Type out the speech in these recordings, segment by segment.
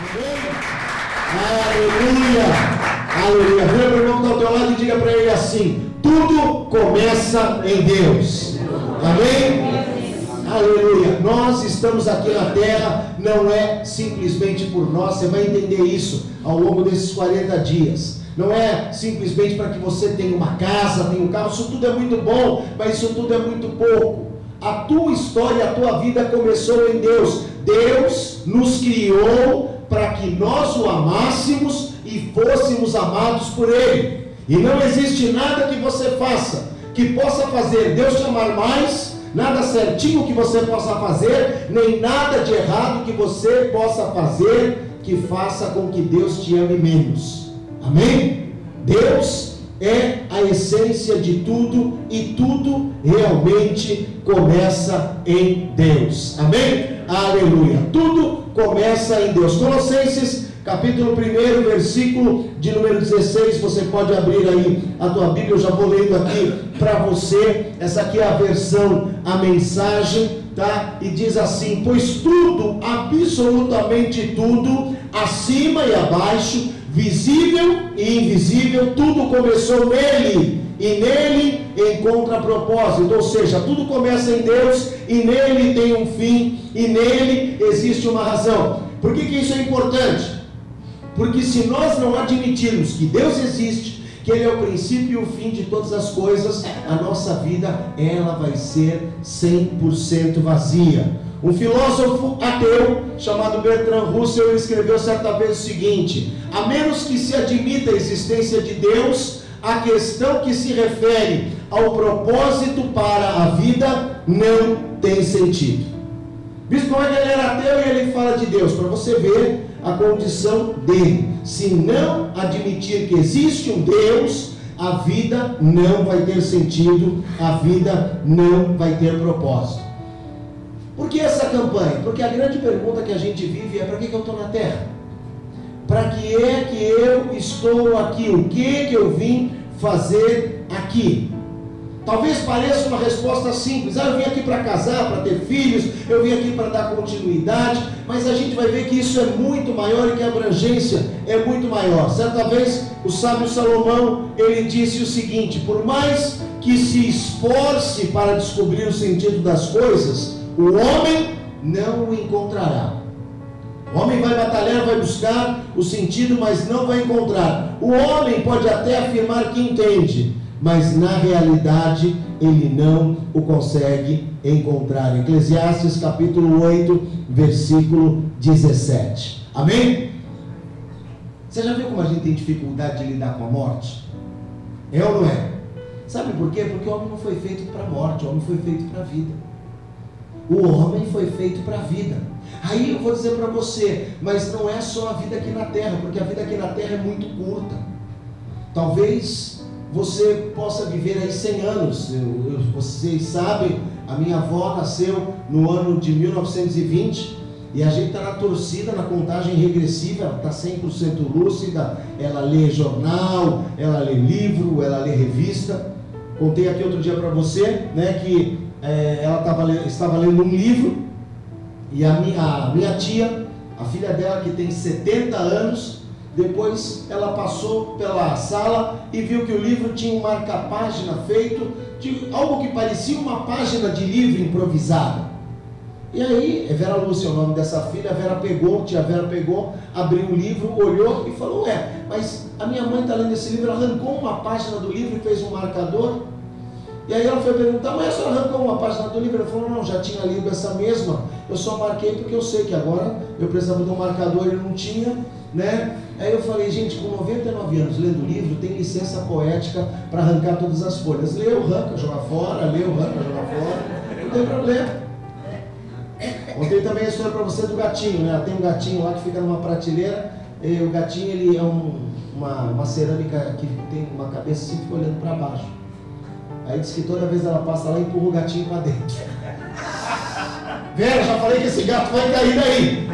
Aleluia! Aleluia! Vira o irmão que está ao teu lado e diga para ele assim: tudo começa em Deus. Amém? Aleluia. Nós estamos aqui na terra, não é simplesmente por nós, você vai entender isso ao longo desses 40 dias. Não é simplesmente para que você tenha uma casa, tenha um carro, isso tudo é muito bom, mas isso tudo é muito pouco. A tua história, a tua vida começou em Deus. Deus nos criou para que nós o amássemos e fôssemos amados por Ele. E não existe nada que você faça que possa fazer Deus te amar mais, nada certinho que você possa fazer, nem nada de errado que você possa fazer que faça com que Deus te ame menos. Amém? Deus é a essência de tudo e tudo realmente começa em Deus. Amém? Aleluia. Tudo começa em Deus. Colossenses capítulo 1, versículo de número 16. Você pode abrir aí a tua Bíblia, eu já vou lendo aqui para você. Essa aqui é a versão, a mensagem, tá? E diz assim: Pois tudo, absolutamente tudo, acima e abaixo, visível e invisível, tudo começou nele. E nele encontra propósito, ou seja, tudo começa em Deus e nele tem um fim, e nele existe uma razão. Por que, que isso é importante? Porque se nós não admitirmos que Deus existe, que Ele é o princípio e o fim de todas as coisas, a nossa vida ela vai ser 100% vazia. Um filósofo ateu chamado Bertrand Russell escreveu certa vez o seguinte: a menos que se admita a existência de Deus, a questão que se refere ao propósito para a vida não tem sentido. Bispo ele era ateu e ele fala de Deus, para você ver a condição dele. Se não admitir que existe um Deus, a vida não vai ter sentido, a vida não vai ter propósito. Por que essa campanha? Porque a grande pergunta que a gente vive é: para que eu estou na terra? Para que é que eu estou aqui? O que que eu vim fazer aqui? Talvez pareça uma resposta simples. Ah, eu vim aqui para casar, para ter filhos, eu vim aqui para dar continuidade, mas a gente vai ver que isso é muito maior e que a abrangência é muito maior. Certa vez, o sábio Salomão, ele disse o seguinte: por mais que se esforce para descobrir o sentido das coisas, o homem não o encontrará. O homem vai batalhar, vai buscar o sentido, mas não vai encontrar. O homem pode até afirmar que entende, mas na realidade ele não o consegue encontrar. Eclesiastes capítulo 8, versículo 17. Amém? Você já viu como a gente tem dificuldade de lidar com a morte? É ou não é? Sabe por quê? Porque o homem não foi feito para a morte, o homem foi feito para a vida. O homem foi feito para a vida. Aí eu vou dizer para você, mas não é só a vida aqui na terra, porque a vida aqui na terra é muito curta. Talvez você possa viver aí 100 anos. Eu, eu, vocês sabem, a minha avó nasceu no ano de 1920 e a gente está na torcida, na contagem regressiva, ela está 100% lúcida, ela lê jornal, ela lê livro, ela lê revista. Contei aqui outro dia para você né, que é, ela tava, estava lendo um livro e a minha, a minha tia, a filha dela que tem 70 anos, depois ela passou pela sala e viu que o livro tinha um marca-página feito de algo que parecia uma página de livro improvisada. E aí, é Vera Lúcia o nome dessa filha, a Vera pegou, tia Vera pegou, abriu o livro, olhou e falou, ué, mas a minha mãe está lendo esse livro, ela arrancou uma página do livro e fez um marcador. E aí ela foi perguntar, mas a senhora arrancou uma página do livro? Ela falou, não, já tinha lido essa mesma, eu só marquei porque eu sei que agora eu precisava de um marcador e não tinha, né? Aí eu falei, gente, com 99 anos lendo livro, tem licença poética para arrancar todas as folhas. Leu, arranca, joga fora, leu, arranca, joga fora. Não tem problema. Contei também a história para você do gatinho, né? Tem um gatinho lá que fica numa prateleira, e o gatinho ele é um, uma, uma cerâmica que tem uma cabeça sempre olhando para baixo. Aí diz que toda vez ela passa lá, empurra o gatinho para dentro. Vera, já falei que esse gato vai cair daí.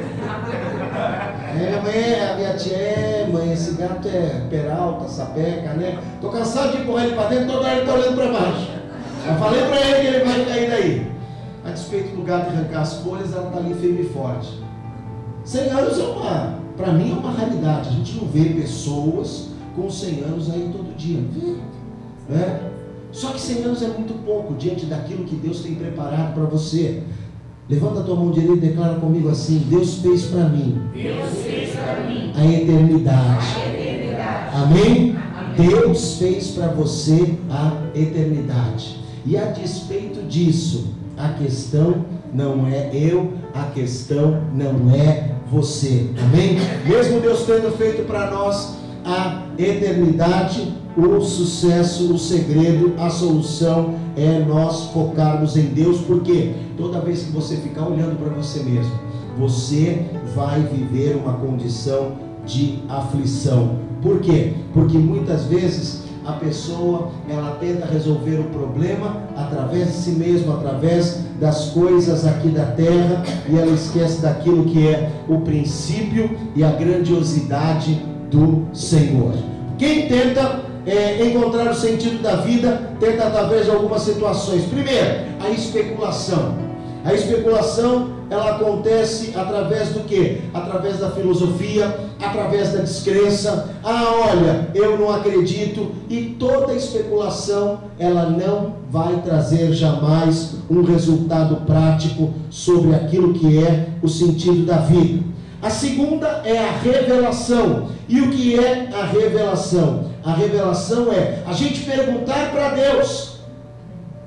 É, mãe, a minha tia é, mãe, esse gato é peralta, sapeca, né? Tô cansado de empurrar ele para dentro, toda hora ele tá olhando para baixo. Já falei para ele que ele vai cair daí. A despeito do gato arrancar as folhas, ela tá ali firme e forte. 100 anos é uma, para mim é uma raridade. A gente não vê pessoas com 100 anos aí todo dia. Né? Só que 100 anos é muito pouco diante daquilo que Deus tem preparado para você. Levanta a tua mão direita e declara comigo assim: Deus fez para mim, mim a, eternidade. a eternidade. Amém? Amém? Deus fez para você a eternidade. E a despeito disso, a questão não é eu, a questão não é você. Amém? Mesmo Deus tendo feito para nós a eternidade, o sucesso, o segredo, a solução é nós focarmos em Deus, porque toda vez que você ficar olhando para você mesmo, você vai viver uma condição de aflição. Por quê? Porque muitas vezes a pessoa ela tenta resolver o problema através de si mesma, através das coisas aqui da terra, e ela esquece daquilo que é o princípio e a grandiosidade do Senhor. Quem tenta é, encontrar o sentido da vida, tenta através de algumas situações. Primeiro, a especulação. A especulação ela acontece através do que? Através da filosofia, através da descrença. Ah, olha, eu não acredito. E toda especulação ela não vai trazer jamais um resultado prático sobre aquilo que é o sentido da vida. A segunda é a revelação. E o que é a revelação? A revelação é a gente perguntar para Deus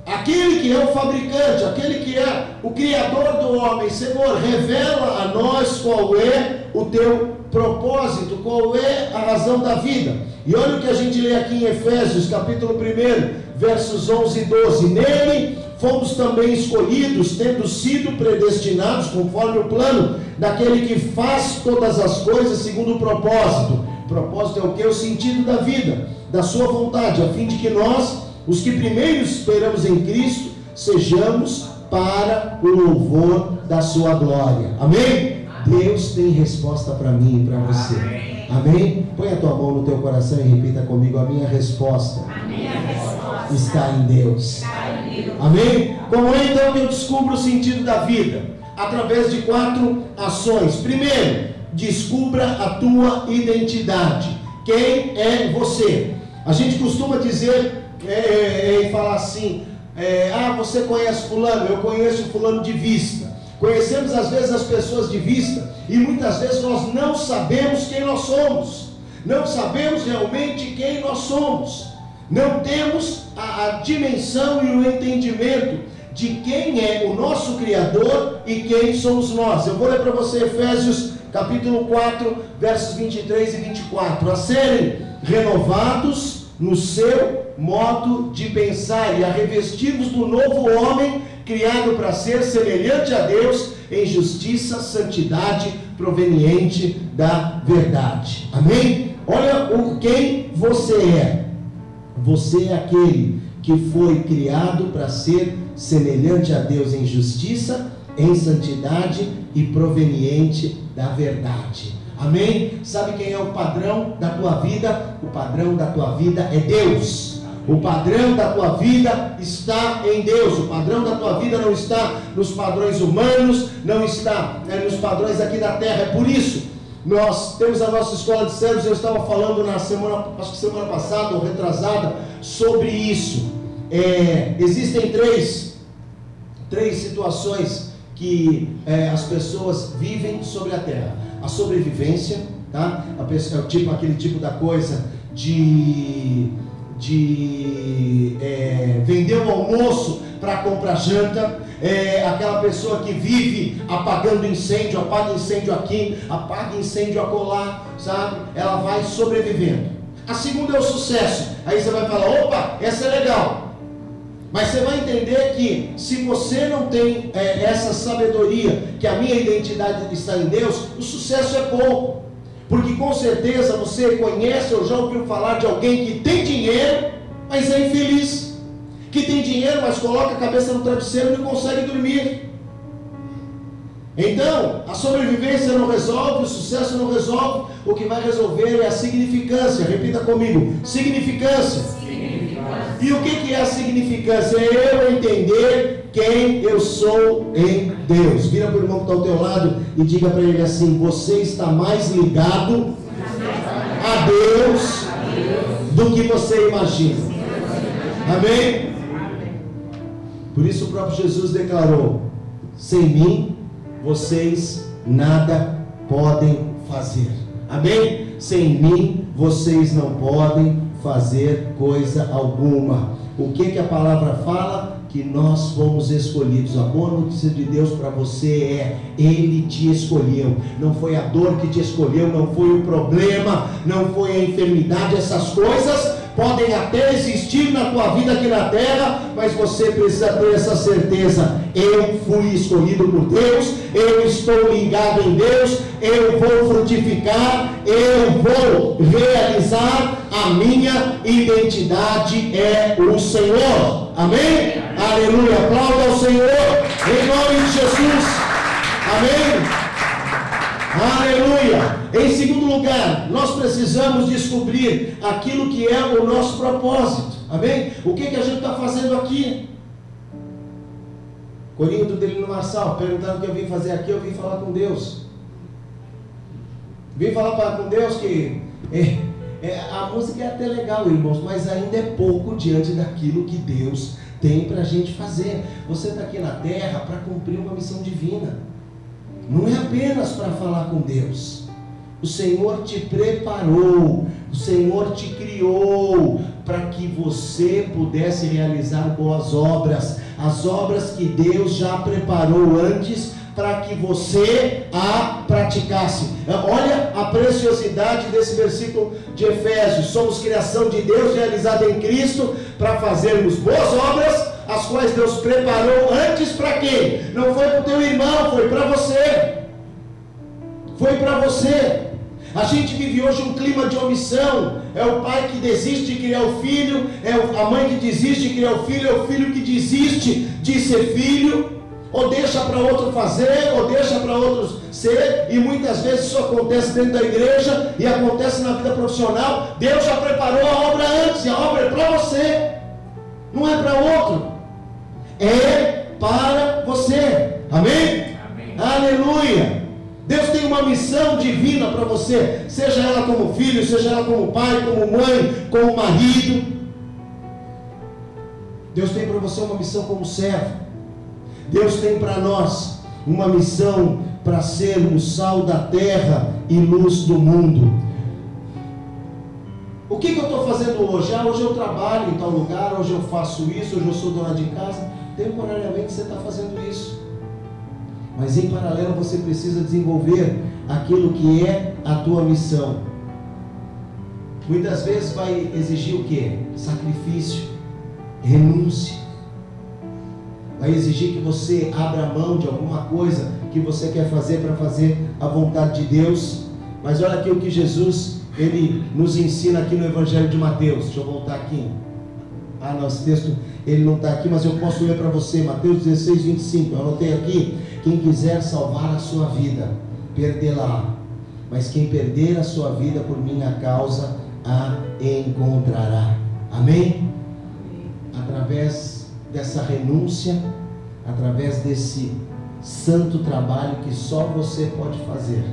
Aquele que é o fabricante, aquele que é o criador do homem, Senhor, revela a nós qual é o teu propósito, qual é a razão da vida. E olha o que a gente lê aqui em Efésios, capítulo 1, versos 11 e 12. Nele fomos também escolhidos, tendo sido predestinados conforme o plano daquele que faz todas as coisas segundo o propósito. O propósito é o que? O sentido da vida, da sua vontade, a fim de que nós os que primeiro esperamos em Cristo, sejamos para o louvor da sua glória. Amém? Deus tem resposta para mim e para você. Amém? Põe a tua mão no teu coração e repita comigo: a minha resposta, a minha resposta está, em Deus. está em Deus. Amém? Como é então que eu descubro o sentido da vida? Através de quatro ações. Primeiro, descubra a tua identidade. Quem é você? A gente costuma dizer é, é, é, e falar assim: é, ah, você conhece Fulano, eu conheço Fulano de vista. Conhecemos às vezes as pessoas de vista e muitas vezes nós não sabemos quem nós somos, não sabemos realmente quem nós somos, não temos a, a dimensão e o entendimento de quem é o nosso Criador e quem somos nós. Eu vou ler para você Efésios capítulo 4, versos 23 e 24. A serem renovados no seu modo de pensar e a revestirmos do novo homem, criado para ser semelhante a Deus em justiça, santidade proveniente da verdade. Amém? Olha o quem você é. Você é aquele que foi criado para ser semelhante a Deus em justiça, em santidade e proveniente da verdade. Amém? Sabe quem é o padrão da tua vida? O padrão da tua vida é Deus. O padrão da tua vida está em Deus. O padrão da tua vida não está nos padrões humanos, não está é, nos padrões aqui da terra. É por isso nós temos a nossa escola de servos. Eu estava falando na semana, acho que semana passada ou retrasada, sobre isso. É, existem três, três situações que é, as pessoas vivem sobre a terra: a sobrevivência, tá? A pessoa, é tipo aquele tipo da coisa de de é, vender o almoço para comprar janta, é, aquela pessoa que vive apagando incêndio, apaga incêndio aqui, apaga incêndio acolá, sabe? Ela vai sobrevivendo. A segunda é o sucesso. Aí você vai falar: opa, essa é legal. Mas você vai entender que se você não tem é, essa sabedoria, que a minha identidade está em Deus, o sucesso é pouco. Porque com certeza você conhece ou já ouviu falar de alguém que tem dinheiro, mas é infeliz. Que tem dinheiro, mas coloca a cabeça no travesseiro e não consegue dormir. Então, a sobrevivência não resolve, o sucesso não resolve, o que vai resolver é a significância. Repita comigo: significância. E o que, que é a significância? É eu entender quem eu sou em Deus. Vira para o irmão que está ao teu lado e diga para ele assim: Você está mais ligado a Deus do que você imagina. Amém? Por isso o próprio Jesus declarou: Sem mim vocês nada podem fazer. Amém? Sem mim vocês não podem fazer coisa alguma. O que que a palavra fala? Que nós fomos escolhidos. A boa notícia de Deus para você é: Ele te escolheu. Não foi a dor que te escolheu, não foi o problema, não foi a enfermidade, essas coisas podem até existir na tua vida aqui na terra, mas você precisa ter essa certeza: eu fui escolhido por Deus, eu estou ligado em Deus, eu vou frutificar, eu vou realizar, a minha identidade é o Senhor. Amém? Aleluia. Aplauda ao Senhor, em nome de Jesus. Amém? Aleluia! Em segundo lugar, nós precisamos descobrir aquilo que é o nosso propósito. Amém? O que, que a gente está fazendo aqui? Corinho do Delino Marçal, perguntando o que eu vim fazer aqui, eu vim falar com Deus. Vim falar com Deus que é, é, a música é até legal, irmãos, mas ainda é pouco diante daquilo que Deus tem para a gente fazer. Você está aqui na terra para cumprir uma missão divina. Não é apenas para falar com Deus. O Senhor te preparou, o Senhor te criou para que você pudesse realizar boas obras, as obras que Deus já preparou antes para que você a praticasse. Olha a preciosidade desse versículo de Efésios: somos criação de Deus realizada em Cristo para fazermos boas obras as quais Deus preparou antes para quem? Não foi para o teu irmão, foi para você. Foi para você. A gente vive hoje um clima de omissão. É o pai que desiste de criar o filho, é a mãe que desiste de criar o filho, é o filho que desiste de ser filho, ou deixa para outro fazer, ou deixa para outros ser, e muitas vezes isso acontece dentro da igreja e acontece na vida profissional. Deus já preparou a obra antes, e a obra é para você, não é para outro é para você. Amém? Amém? Aleluia! Deus tem uma missão divina para você, seja ela como filho, seja ela como pai, como mãe, como marido. Deus tem para você uma missão como servo. Deus tem para nós uma missão para sermos sal da terra e luz do mundo. O que, que eu estou fazendo hoje? Ah, hoje eu trabalho em tal lugar, hoje eu faço isso, hoje eu sou dona de casa temporariamente você está fazendo isso. Mas em paralelo você precisa desenvolver aquilo que é a tua missão. Muitas vezes vai exigir o que? Sacrifício, renúncia. Vai exigir que você abra mão de alguma coisa que você quer fazer para fazer a vontade de Deus. Mas olha aqui o que Jesus ele nos ensina aqui no Evangelho de Mateus. Deixa eu voltar aqui. Ah, nosso texto ele não está aqui, mas eu posso ler para você, Mateus 16, 25. Eu anotei aqui: quem quiser salvar a sua vida, perdê-la. Mas quem perder a sua vida por minha causa, a encontrará. Amém? Através dessa renúncia, através desse santo trabalho que só você pode fazer,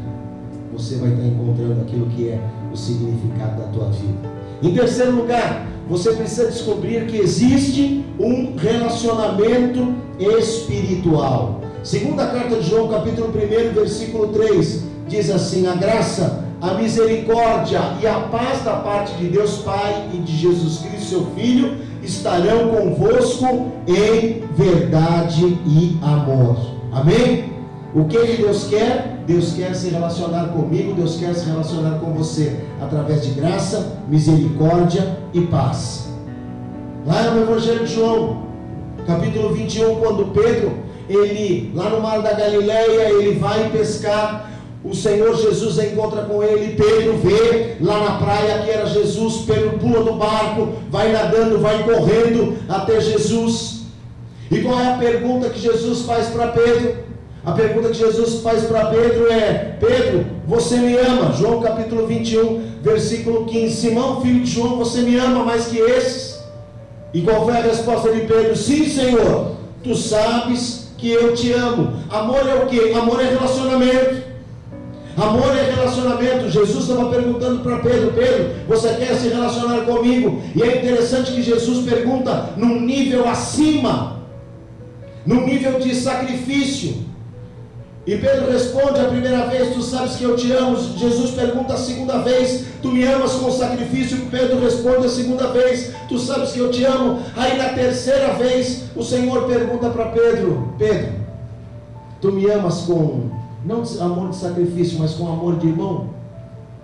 você vai estar encontrando aquilo que é o significado da tua vida. Em terceiro lugar, você precisa descobrir que existe um relacionamento espiritual. Segunda carta de João, capítulo 1, versículo 3, diz assim: A graça, a misericórdia e a paz da parte de Deus Pai e de Jesus Cristo, seu Filho, estarão convosco em verdade e amor. Amém? O que Deus quer? Deus quer se relacionar comigo, Deus quer se relacionar com você através de graça, misericórdia e paz. Lá no Evangelho de João, capítulo 21, quando Pedro, ele, lá no mar da Galileia, ele vai pescar, o Senhor Jesus encontra com ele, Pedro vê lá na praia que era Jesus, Pedro pula do barco, vai nadando, vai correndo até Jesus. E qual é a pergunta que Jesus faz para Pedro? A pergunta que Jesus faz para Pedro é: Pedro, você me ama? João capítulo 21, versículo 15. Simão, filho de João, você me ama mais que esses? E qual foi a resposta de Pedro? Sim, Senhor, tu sabes que eu te amo. Amor é o que? Amor é relacionamento. Amor é relacionamento. Jesus estava perguntando para Pedro: Pedro, você quer se relacionar comigo? E é interessante que Jesus pergunta num nível acima, num nível de sacrifício. E Pedro responde a primeira vez: Tu sabes que eu te amo. Jesus pergunta a segunda vez: Tu me amas com sacrifício? Pedro responde a segunda vez: Tu sabes que eu te amo. Aí na terceira vez, o Senhor pergunta para Pedro: Pedro, tu me amas com não amor de sacrifício, mas com amor de irmão?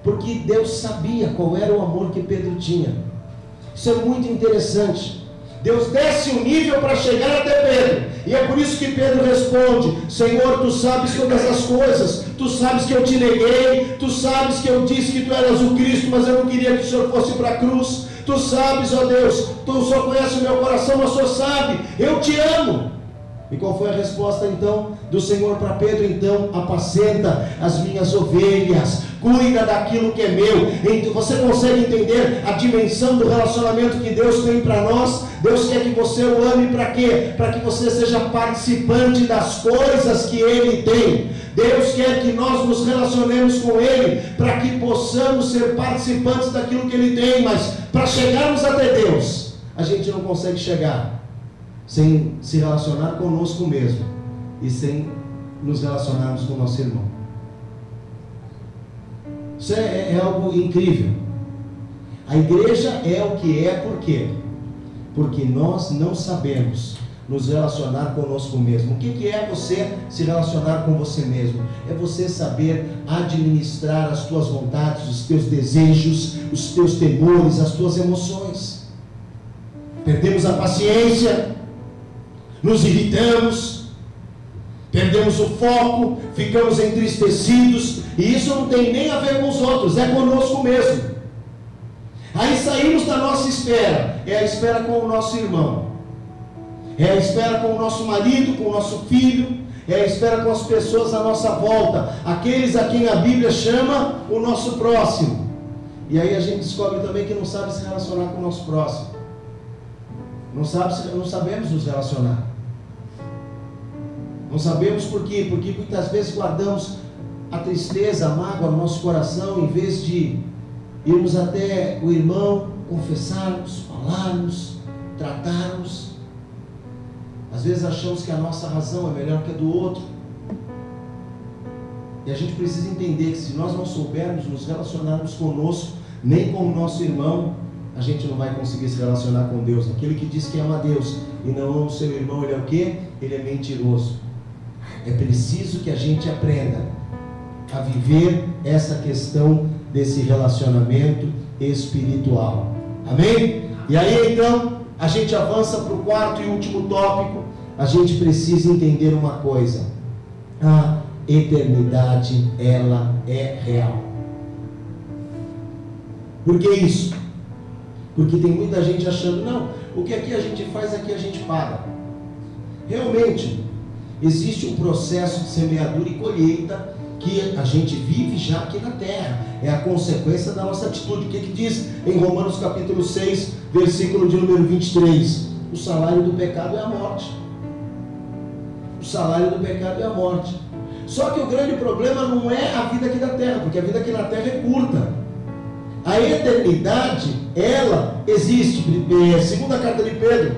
Porque Deus sabia qual era o amor que Pedro tinha. Isso é muito interessante. Deus desce o nível para chegar até Pedro. E é por isso que Pedro responde: Senhor, tu sabes todas as coisas. Tu sabes que eu te neguei. Tu sabes que eu disse que tu eras o Cristo, mas eu não queria que o Senhor fosse para a cruz. Tu sabes, ó Deus, tu só conhece o meu coração, mas só sabe. Eu te amo. E qual foi a resposta então do Senhor para Pedro? Então, apacenta as minhas ovelhas, cuida daquilo que é meu. Então, você consegue entender a dimensão do relacionamento que Deus tem para nós? Deus quer que você o ame para quê? Para que você seja participante das coisas que Ele tem. Deus quer que nós nos relacionemos com Ele para que possamos ser participantes daquilo que Ele tem. Mas para chegarmos até Deus, a gente não consegue chegar sem se relacionar conosco mesmo e sem nos relacionarmos com o nosso irmão. Isso é, é, algo incrível. A igreja é o que é, por quê? Porque nós não sabemos nos relacionar conosco mesmo. O que, que é você se relacionar com você mesmo? É você saber administrar as tuas vontades, os teus desejos, os teus temores, as tuas emoções. Perdemos a paciência, nos irritamos, perdemos o foco, ficamos entristecidos, e isso não tem nem a ver com os outros, é conosco mesmo. Aí saímos da nossa espera, é a espera com o nosso irmão, é a espera com o nosso marido, com o nosso filho, é a espera com as pessoas à nossa volta, aqueles a quem a Bíblia chama o nosso próximo. E aí a gente descobre também que não sabe se relacionar com o nosso próximo. Não, sabe, não sabemos nos relacionar. Não sabemos por quê? Porque muitas vezes guardamos a tristeza, a mágoa no nosso coração, em vez de irmos até o irmão, confessarmos, falarmos, tratarmos. Às vezes achamos que a nossa razão é melhor que a do outro. E a gente precisa entender que se nós não soubermos nos relacionarmos conosco, nem com o nosso irmão, a gente não vai conseguir se relacionar com Deus. Aquele que diz que ama Deus e não ama o seu irmão, ele é o quê? Ele é mentiroso. É preciso que a gente aprenda a viver essa questão desse relacionamento espiritual. Amém? E aí então, a gente avança para o quarto e último tópico. A gente precisa entender uma coisa: a eternidade, ela é real. Por que isso? Porque tem muita gente achando, não, o que aqui a gente faz, aqui a gente paga. Realmente, existe um processo de semeadura e colheita que a gente vive já aqui na terra. É a consequência da nossa atitude. O que, que diz em Romanos capítulo 6, versículo de número 23? O salário do pecado é a morte. O salário do pecado é a morte. Só que o grande problema não é a vida aqui da terra, porque a vida aqui na terra é curta. A eternidade, ela existe. É, segunda carta de Pedro,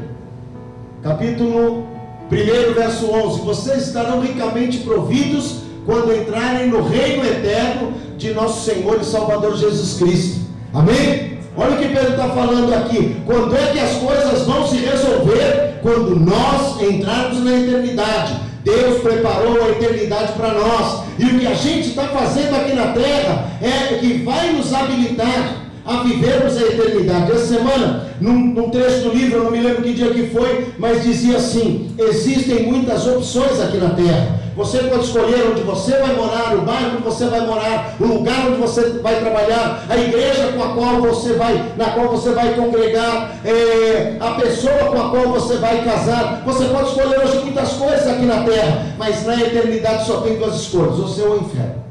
capítulo 1, verso 11: Vocês estarão ricamente providos quando entrarem no reino eterno de nosso Senhor e Salvador Jesus Cristo. Amém? Olha o que Pedro está falando aqui. Quando é que as coisas vão se resolver? Quando nós entrarmos na eternidade. Deus preparou a eternidade para nós. E o que a gente está fazendo aqui na terra é que vai nos habilitar a vivermos a eternidade. Essa semana, num, num, trecho do livro, eu não me lembro que dia que foi, mas dizia assim: existem muitas opções aqui na terra. Você pode escolher onde você vai morar, o bairro onde você vai morar, o lugar onde você vai trabalhar, a igreja com a qual você vai, na qual você vai congregar, é, a pessoa com a qual você vai casar. Você pode escolher hoje muitas coisas aqui na terra, mas na eternidade só tem duas escolhas: o céu ou o inferno.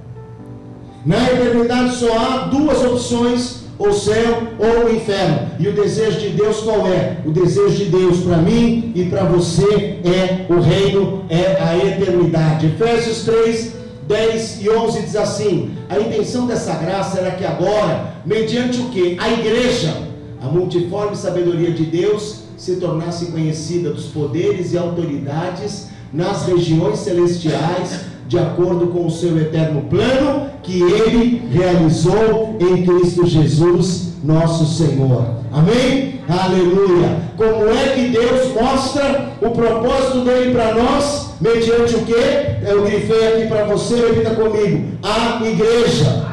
Na eternidade só há duas opções ou céu, ou o inferno. E o desejo de Deus qual é? O desejo de Deus para mim e para você é o reino, é a eternidade. Efésios 3, 10 e 11 diz assim: A intenção dessa graça era que agora, mediante o que? A igreja, a multiforme sabedoria de Deus, se tornasse conhecida dos poderes e autoridades nas regiões celestiais, de acordo com o seu eterno plano que ele realizou em Cristo Jesus, nosso Senhor. Amém? Aleluia. Como é que Deus mostra o propósito dele para nós? Mediante o que? Eu grifei aqui para você, repita comigo. A igreja.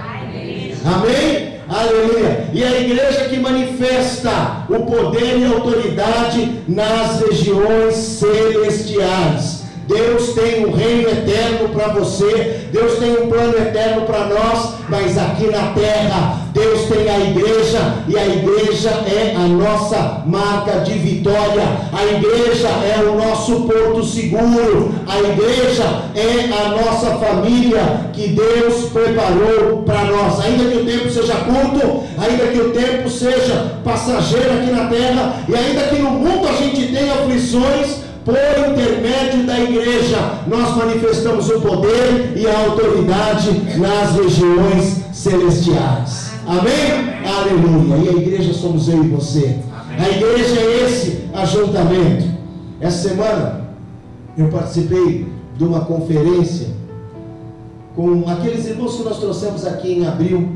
Amém? Aleluia. E a igreja que manifesta o poder e autoridade nas regiões celestiais. Deus tem um reino eterno para você, Deus tem um plano eterno para nós, mas aqui na terra, Deus tem a igreja e a igreja é a nossa marca de vitória, a igreja é o nosso porto seguro, a igreja é a nossa família que Deus preparou para nós. Ainda que o tempo seja curto, ainda que o tempo seja passageiro aqui na terra, e ainda que no mundo a gente tenha aflições, por intermédio da igreja, nós manifestamos o poder e a autoridade nas regiões celestiais. Amém? Aleluia. E a igreja somos eu e você. A igreja é esse ajuntamento. Essa semana eu participei de uma conferência com aqueles irmãos que nós trouxemos aqui em abril.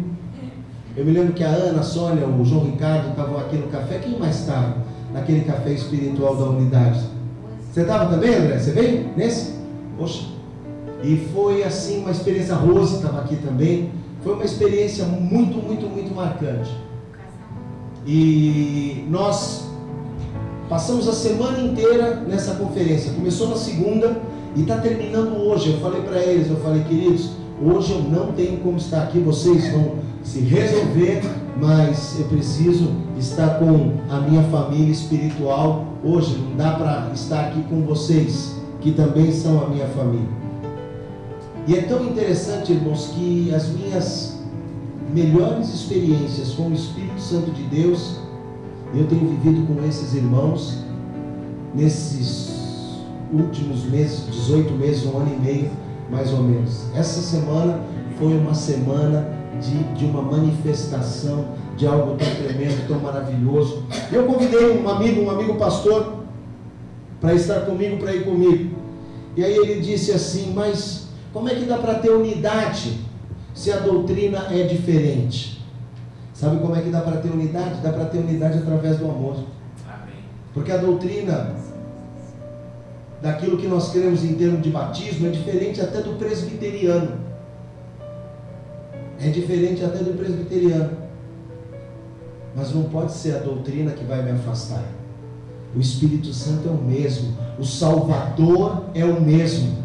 Eu me lembro que a Ana, a Sônia, o João Ricardo estavam aqui no café. Quem mais estava naquele café espiritual da unidade? Você estava também, André? Você veio nesse? Poxa. E foi assim uma experiência. Rose estava aqui também. Foi uma experiência muito, muito, muito marcante. E nós passamos a semana inteira nessa conferência. Começou na segunda e está terminando hoje. Eu falei para eles, eu falei, queridos, hoje eu não tenho como estar aqui. Vocês vão se resolver mas eu preciso estar com a minha família espiritual hoje. Não dá para estar aqui com vocês, que também são a minha família. E é tão interessante, irmãos, que as minhas melhores experiências com o Espírito Santo de Deus, eu tenho vivido com esses irmãos nesses últimos meses, 18 meses, um ano e meio, mais ou menos. Essa semana foi uma semana de, de uma manifestação de algo tão tremendo, tão maravilhoso. Eu convidei um amigo, um amigo pastor, para estar comigo, para ir comigo. E aí ele disse assim: Mas como é que dá para ter unidade se a doutrina é diferente? Sabe como é que dá para ter unidade? Dá para ter unidade através do amor. Amém. Porque a doutrina daquilo que nós cremos em termos de batismo é diferente até do presbiteriano. É diferente até do presbiteriano. Mas não pode ser a doutrina que vai me afastar. O Espírito Santo é o mesmo. O Salvador é o mesmo.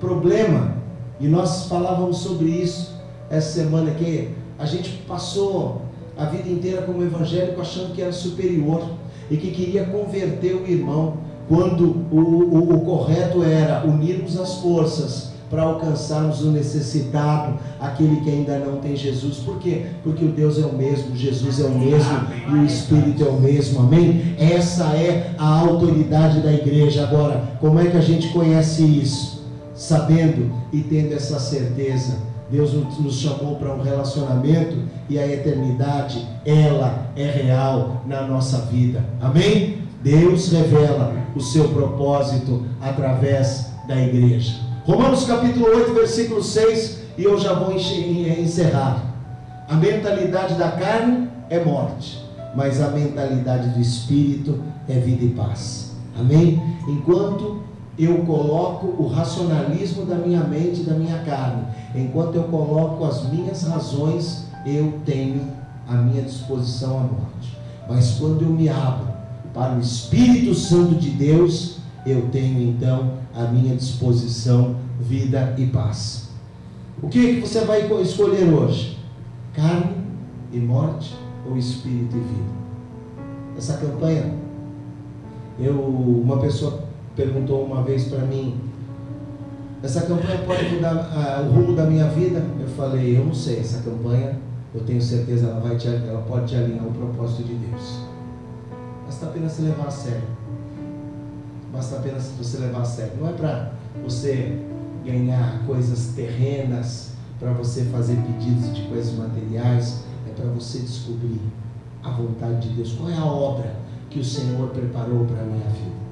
Problema, e nós falávamos sobre isso essa semana que a gente passou a vida inteira como evangélico achando que era superior e que queria converter o irmão, quando o, o, o correto era unirmos as forças para alcançarmos o necessitado, aquele que ainda não tem Jesus. Por quê? Porque o Deus é o mesmo, Jesus é o mesmo e o Espírito é o mesmo. Amém? Essa é a autoridade da igreja. Agora, como é que a gente conhece isso? Sabendo e tendo essa certeza. Deus nos chamou para um relacionamento e a eternidade, ela é real na nossa vida. Amém? Deus revela o seu propósito através da igreja. Romanos capítulo 8, versículo 6, e eu já vou encerrar. A mentalidade da carne é morte, mas a mentalidade do espírito é vida e paz. Amém? Enquanto eu coloco o racionalismo da minha mente da minha carne, enquanto eu coloco as minhas razões, eu tenho a minha disposição à morte. Mas quando eu me abro para o Espírito Santo de Deus, eu tenho então à minha disposição vida e paz. O que, que você vai escolher hoje? Carne e morte ou espírito e vida? Essa campanha, eu, uma pessoa perguntou uma vez para mim, essa campanha pode mudar o rumo da minha vida? Eu falei, eu não sei, essa campanha eu tenho certeza ela vai te, ela pode te alinhar ao propósito de Deus. Basta apenas se levar a sério. Basta apenas você levar a sério. Não é para você ganhar coisas terrenas, para você fazer pedidos de coisas materiais, é para você descobrir a vontade de Deus. Qual é a obra que o Senhor preparou para a minha vida?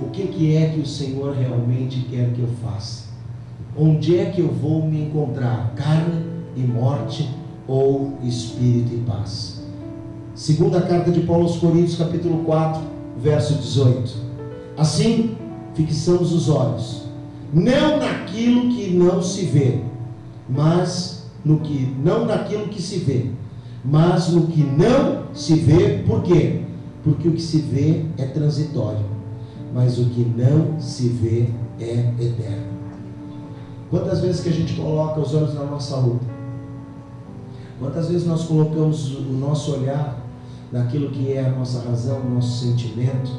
O que, que é que o Senhor realmente quer que eu faça? Onde é que eu vou me encontrar? Carne e morte ou espírito e paz? Segunda carta de Paulo aos Coríntios, capítulo 4, verso 18. Assim, fixamos os olhos, não naquilo que não se vê, mas no que não naquilo que se vê, mas no que não se vê, por quê? Porque o que se vê é transitório, mas o que não se vê é eterno. Quantas vezes que a gente coloca os olhos na nossa luta? Quantas vezes nós colocamos o nosso olhar naquilo que é a nossa razão, o nosso sentimento,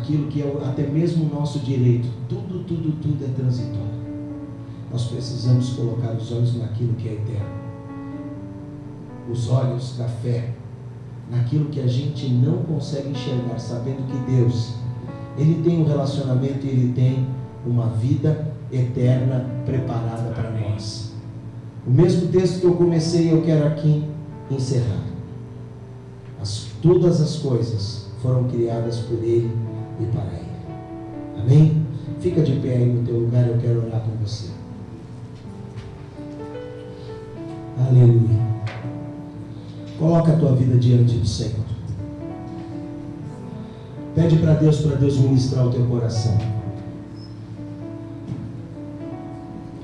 naquilo que é até mesmo o nosso direito? Tudo, tudo, tudo é transitório. Nós precisamos colocar os olhos naquilo que é eterno. Os olhos da fé, naquilo que a gente não consegue enxergar, sabendo que Deus, Ele tem um relacionamento e Ele tem uma vida eterna preparada para nós. O mesmo texto que eu comecei, eu quero aqui encerrar. As, todas as coisas foram criadas por Ele e para Ele. Amém? Fica de pé aí no teu lugar, eu quero orar com você. Aleluia. Coloca a tua vida diante do Senhor. Pede para Deus, para Deus ministrar o teu coração.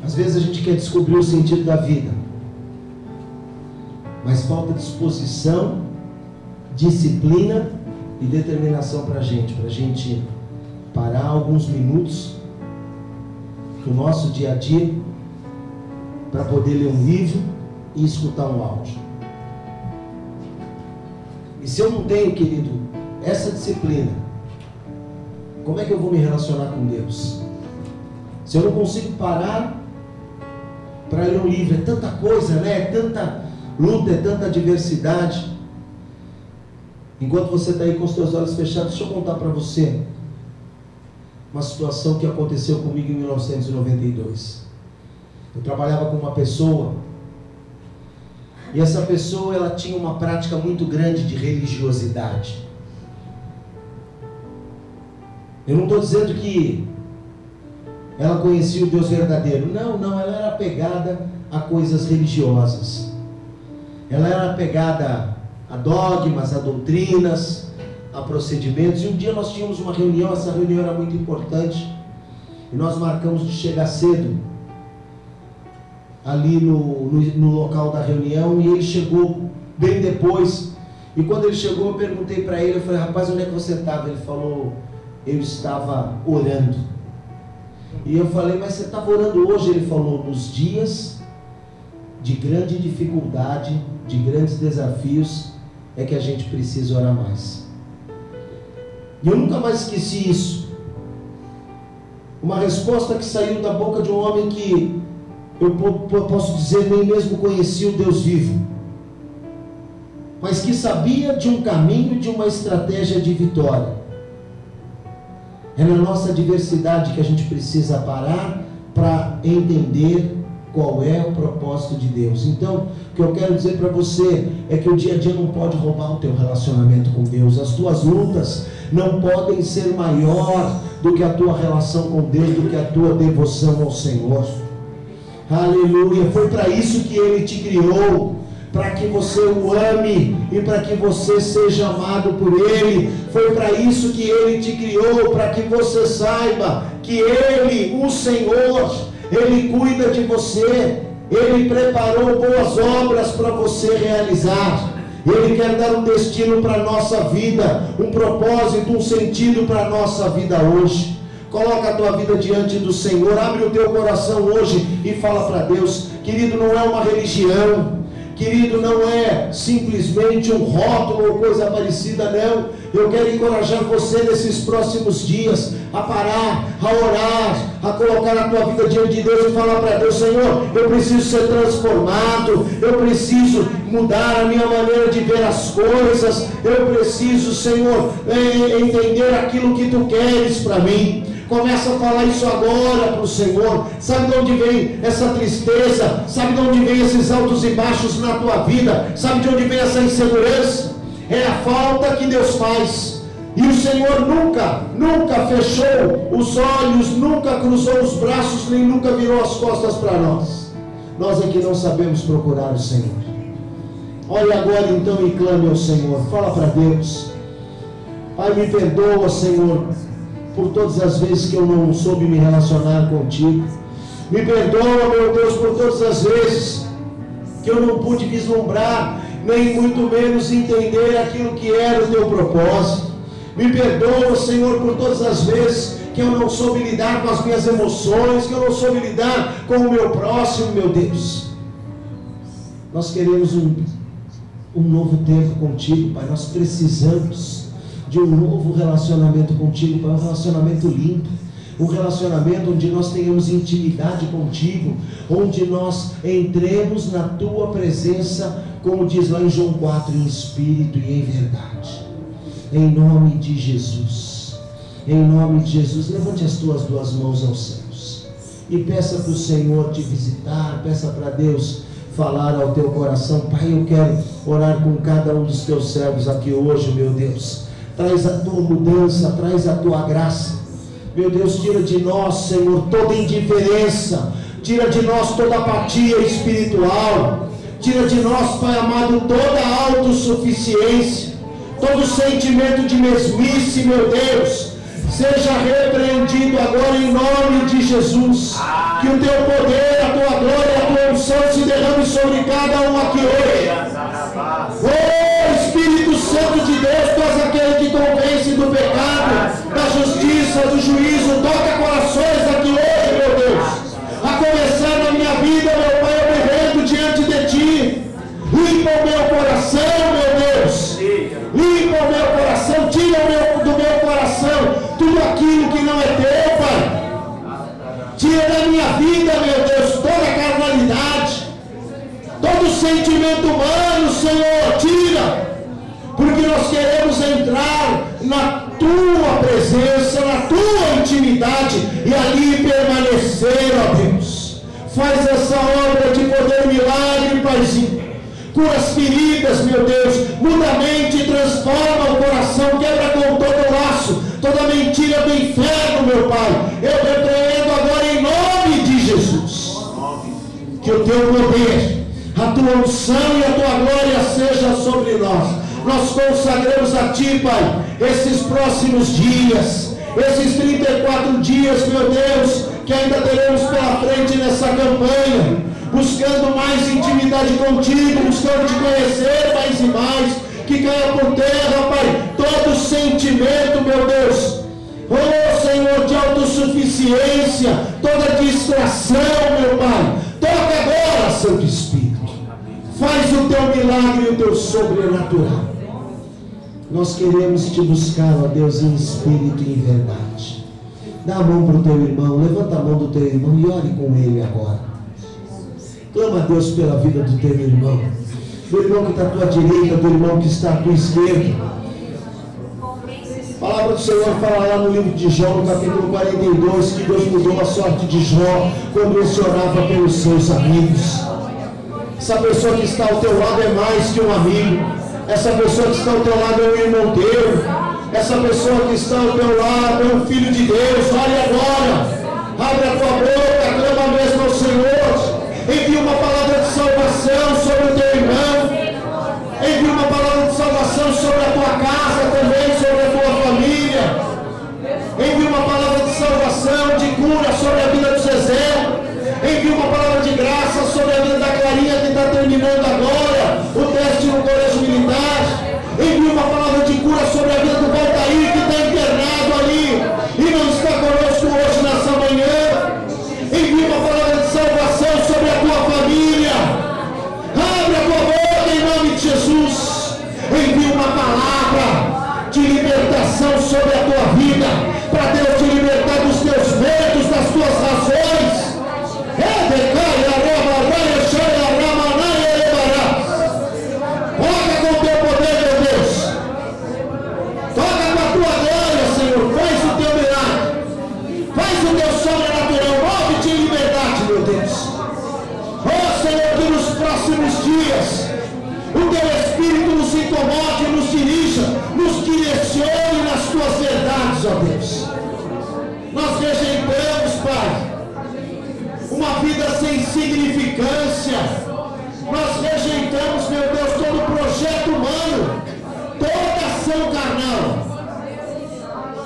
Às vezes a gente quer descobrir o sentido da vida, mas falta disposição, disciplina e determinação para a gente, para a gente parar alguns minutos do nosso dia a dia para poder ler um livro e escutar um áudio. E se eu não tenho, querido, essa disciplina, como é que eu vou me relacionar com Deus? Se eu não consigo parar para ler um livro. É tanta coisa, né? É tanta luta, é tanta adversidade. Enquanto você está aí com os seus olhos fechados, deixa eu contar para você uma situação que aconteceu comigo em 1992. Eu trabalhava com uma pessoa e essa pessoa ela tinha uma prática muito grande de religiosidade. Eu não estou dizendo que ela conhecia o Deus verdadeiro. Não, não, ela era apegada a coisas religiosas. Ela era apegada a dogmas, a doutrinas, a procedimentos. E um dia nós tínhamos uma reunião, essa reunião era muito importante. E nós marcamos de chegar cedo ali no, no, no local da reunião. E ele chegou bem depois. E quando ele chegou, eu perguntei para ele, eu falei, rapaz, onde é que você estava? Ele falou, eu estava orando. E eu falei, mas você estava orando hoje? Ele falou, nos dias de grande dificuldade, de grandes desafios, é que a gente precisa orar mais. E eu nunca mais esqueci isso. Uma resposta que saiu da boca de um homem que eu posso dizer nem mesmo conhecia o Deus vivo, mas que sabia de um caminho, de uma estratégia de vitória. É na nossa diversidade que a gente precisa parar para entender qual é o propósito de Deus. Então, o que eu quero dizer para você é que o dia a dia não pode roubar o teu relacionamento com Deus. As tuas lutas não podem ser maior do que a tua relação com Deus, do que a tua devoção ao Senhor. Aleluia. Foi para isso que ele te criou para que você o ame e para que você seja amado por Ele. Foi para isso que Ele te criou, para que você saiba que Ele, o Senhor, Ele cuida de você, Ele preparou boas obras para você realizar. Ele quer dar um destino para a nossa vida, um propósito, um sentido para a nossa vida hoje. Coloca a tua vida diante do Senhor, abre o teu coração hoje e fala para Deus, querido, não é uma religião, querido, não é simplesmente um rótulo ou coisa parecida, não. Eu quero encorajar você nesses próximos dias a parar, a orar, a colocar a tua vida diante de Deus e falar para Deus: Senhor, eu preciso ser transformado, eu preciso mudar a minha maneira de ver as coisas, eu preciso, Senhor, entender aquilo que tu queres para mim. Começa a falar isso agora para o Senhor. Sabe de onde vem essa tristeza? Sabe de onde vem esses altos e baixos na tua vida? Sabe de onde vem essa insegurança? É a falta que Deus faz. E o Senhor nunca, nunca fechou os olhos, nunca cruzou os braços, nem nunca virou as costas para nós. Nós é que não sabemos procurar o Senhor. Olhe agora então e clame ao Senhor. Fala para Deus. Pai, me perdoa, Senhor, por todas as vezes que eu não soube me relacionar contigo. Me perdoa, meu Deus, por todas as vezes que eu não pude vislumbrar, nem muito menos entender aquilo que era o teu propósito. Me perdoa, Senhor, por todas as vezes que eu não soube lidar com as minhas emoções, que eu não soube lidar com o meu próximo, meu Deus. Nós queremos um, um novo tempo contigo, Pai. Nós precisamos de um novo relacionamento contigo, Pai, um relacionamento limpo, um relacionamento onde nós tenhamos intimidade contigo, onde nós entremos na tua presença, como diz lá em João 4, em espírito e em verdade. Em nome de Jesus. Em nome de Jesus, levante as tuas duas mãos aos céus e peça para o Senhor te visitar, peça para Deus falar ao teu coração. Pai, eu quero orar com cada um dos teus servos aqui hoje, meu Deus traz a tua mudança, traz a tua graça. Meu Deus, tira de nós, Senhor, toda indiferença, tira de nós toda apatia espiritual, tira de nós, Pai amado, toda autossuficiência, todo sentimento de mesmice, meu Deus, seja repreendido agora em nome de Jesus. Que o teu poder, justiça, do juízo. Toca corações aqui hoje, meu Deus. A começar na minha vida, meu Pai, eu me rendo diante de ti. Limpa o meu coração, meu Deus. Limpa o meu coração, tira meu, do meu coração tudo aquilo que não é teu, Pai. Tira da minha vida, meu Deus, toda carnalidade, todo sentimento humano, Senhor, presença, na tua intimidade e ali permanecer, ó Deus. Faz essa obra de poder milagre, Paizinho. Cura as feridas, meu Deus. Muda a mente, transforma o coração, quebra com todo o laço, toda mentira do inferno, meu Pai. Eu repreendo agora em nome de Jesus. Que o teu poder, a tua unção e a tua glória seja sobre nós nós consagramos a Ti, Pai, esses próximos dias, esses 34 dias, meu Deus, que ainda teremos pela frente nessa campanha, buscando mais intimidade contigo, buscando te conhecer mais e mais, que caia por terra, Pai, todo sentimento, meu Deus, oh Senhor, de autossuficiência, toda distração, meu Pai, toca agora, Santo Espírito, faz o teu milagre e o teu sobrenatural. Nós queremos te buscar, ó Deus, em espírito e em verdade. Dá a mão para o teu irmão, levanta a mão do teu irmão e ore com ele agora. Clama a Deus pela vida do teu irmão. Do irmão que está à tua direita, do irmão que está à tua esquerda. A palavra do Senhor fala lá no livro de Jó, no capítulo 42, que Deus mudou a sorte de Jó quando ele orava pelos seus amigos. Essa pessoa que está ao teu lado é mais que um amigo. Essa pessoa que está ao teu lado é um irmão teu. Essa pessoa que está ao teu lado é um filho de Deus. Olha agora. Abre a tua boca, clama mesmo ao Senhor. Envia uma palavra de salvação sobre o teu irmão. Envia uma palavra de salvação sobre a tua casa também,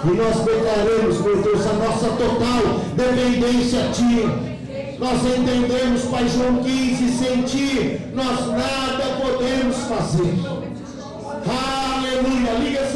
E nós declaramos, meu Deus, a nossa total dependência a Ti. Nós entendemos, Pai João 15, sem Ti nós nada podemos fazer. Aleluia. Liga